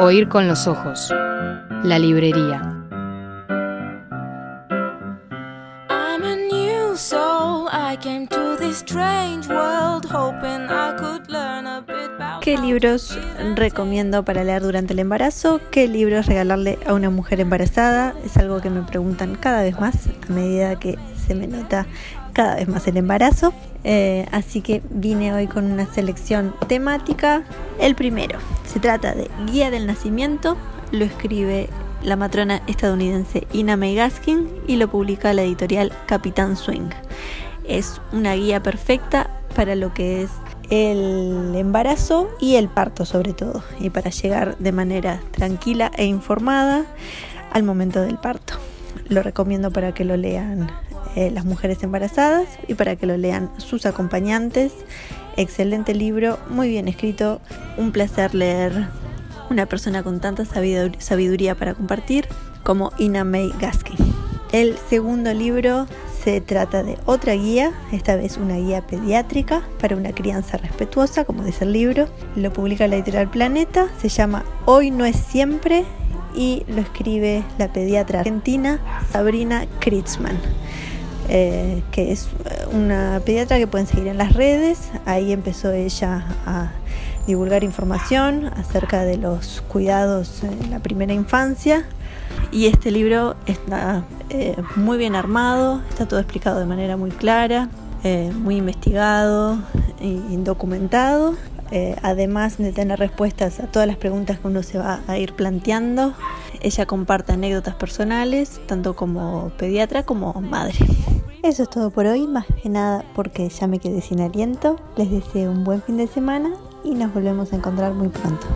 Oír con los ojos. La librería. I'm a new soul. I came to this strange world hoping I could learn a bit about ¿Qué libros recomiendo para leer durante el embarazo? ¿Qué libros regalarle a una mujer embarazada? Es algo que me preguntan cada vez más a medida que se me nota cada vez más el embarazo. Eh, así que vine hoy con una selección temática. El primero se trata de Guía del Nacimiento. Lo escribe la matrona estadounidense Ina May Gaskin y lo publica la editorial Capitán Swing. Es una guía perfecta para lo que es el embarazo y el parto sobre todo, y para llegar de manera tranquila e informada al momento del parto. Lo recomiendo para que lo lean eh, las mujeres embarazadas y para que lo lean sus acompañantes. Excelente libro, muy bien escrito, un placer leer una persona con tanta sabidur- sabiduría para compartir como Ina May Gaskin. El segundo libro se trata de otra guía, esta vez una guía pediátrica para una crianza respetuosa, como dice el libro. Lo publica la editorial Planeta, se llama Hoy no es siempre y lo escribe la pediatra argentina Sabrina Kritzman. eh, que es una pediatra que pueden seguir en las redes. Ahí empezó ella a divulgar información acerca de los cuidados en la primera infancia. Y este libro está eh, muy bien armado, está todo explicado de manera muy clara, eh, muy investigado y documentado. Eh, además de tener respuestas a todas las preguntas que uno se va a ir planteando, ella comparte anécdotas personales, tanto como pediatra como madre. Eso es todo por hoy, más que nada porque ya me quedé sin aliento. Les deseo un buen fin de semana y nos volvemos a encontrar muy pronto.